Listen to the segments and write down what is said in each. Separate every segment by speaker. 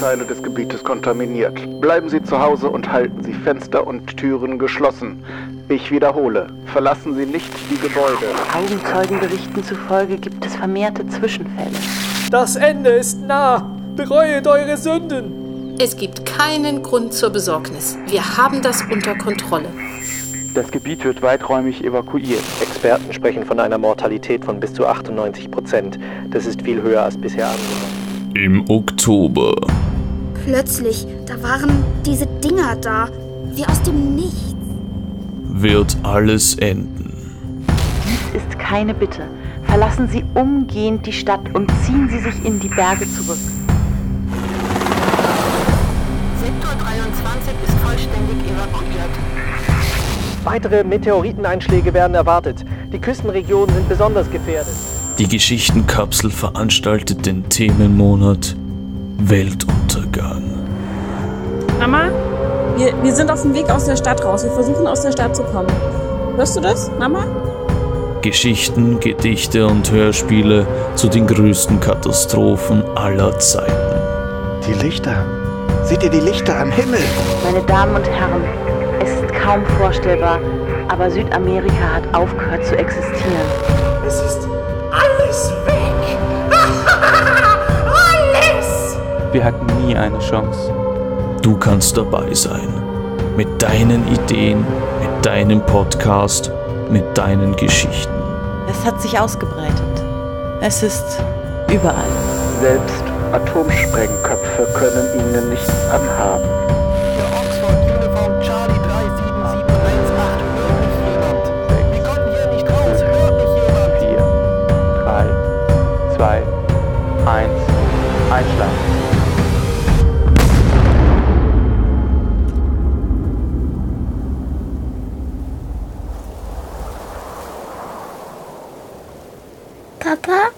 Speaker 1: Teile des Gebietes kontaminiert. Bleiben Sie zu Hause und halten Sie Fenster und Türen geschlossen. Ich wiederhole, verlassen Sie nicht die Gebäude.
Speaker 2: Augenzeugenberichten zufolge gibt es vermehrte Zwischenfälle.
Speaker 3: Das Ende ist nah. Bereuet eure Sünden.
Speaker 4: Es gibt keinen Grund zur Besorgnis. Wir haben das unter Kontrolle.
Speaker 5: Das Gebiet wird weiträumig evakuiert. Experten sprechen von einer Mortalität von bis zu 98 Prozent. Das ist viel höher als bisher angenommen.
Speaker 6: Im Oktober.
Speaker 7: Plötzlich, da waren diese Dinger da, wie aus dem Nichts.
Speaker 6: Wird alles enden.
Speaker 2: Dies ist keine Bitte. Verlassen Sie umgehend die Stadt und ziehen Sie sich in die Berge zurück.
Speaker 4: Sektor 23 ist vollständig evakuiert.
Speaker 5: Weitere Meteoriteneinschläge werden erwartet. Die Küstenregionen sind besonders gefährdet.
Speaker 6: Die Geschichtenkapsel veranstaltet den Themenmonat Weltuntergang.
Speaker 8: Mama, wir, wir sind auf dem Weg aus der Stadt raus. Wir versuchen aus der Stadt zu kommen. Hörst du das, Mama?
Speaker 6: Geschichten, Gedichte und Hörspiele zu den größten Katastrophen aller Zeiten.
Speaker 1: Die Lichter. Seht ihr die Lichter am Himmel?
Speaker 2: Meine Damen und Herren, es ist kaum vorstellbar, aber Südamerika hat aufgehört zu existieren.
Speaker 9: Es ist
Speaker 10: Wir hatten nie eine Chance.
Speaker 6: Du kannst dabei sein. Mit deinen Ideen, mit deinem Podcast, mit deinen Geschichten.
Speaker 2: Es hat sich ausgebreitet. Es ist überall.
Speaker 1: Selbst Atomsprengköpfe können ihnen nichts anhaben.
Speaker 5: Oxford
Speaker 7: Papa,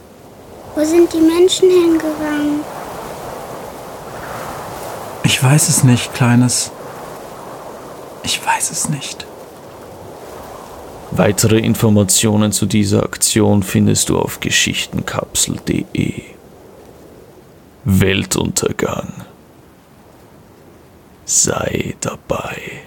Speaker 7: wo sind die Menschen hingegangen?
Speaker 11: Ich weiß es nicht, Kleines. Ich weiß es nicht.
Speaker 6: Weitere Informationen zu dieser Aktion findest du auf geschichtenkapsel.de. Weltuntergang. Sei dabei.